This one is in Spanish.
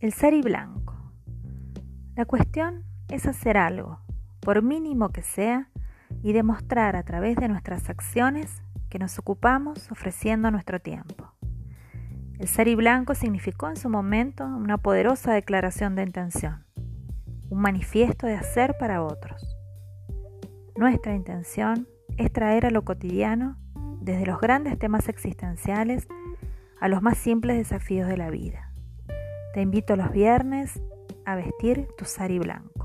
El sari blanco. La cuestión es hacer algo, por mínimo que sea, y demostrar a través de nuestras acciones que nos ocupamos ofreciendo nuestro tiempo. El sari blanco significó en su momento una poderosa declaración de intención, un manifiesto de hacer para otros. Nuestra intención es traer a lo cotidiano, desde los grandes temas existenciales a los más simples desafíos de la vida. Te invito los viernes a vestir tu sari blanco.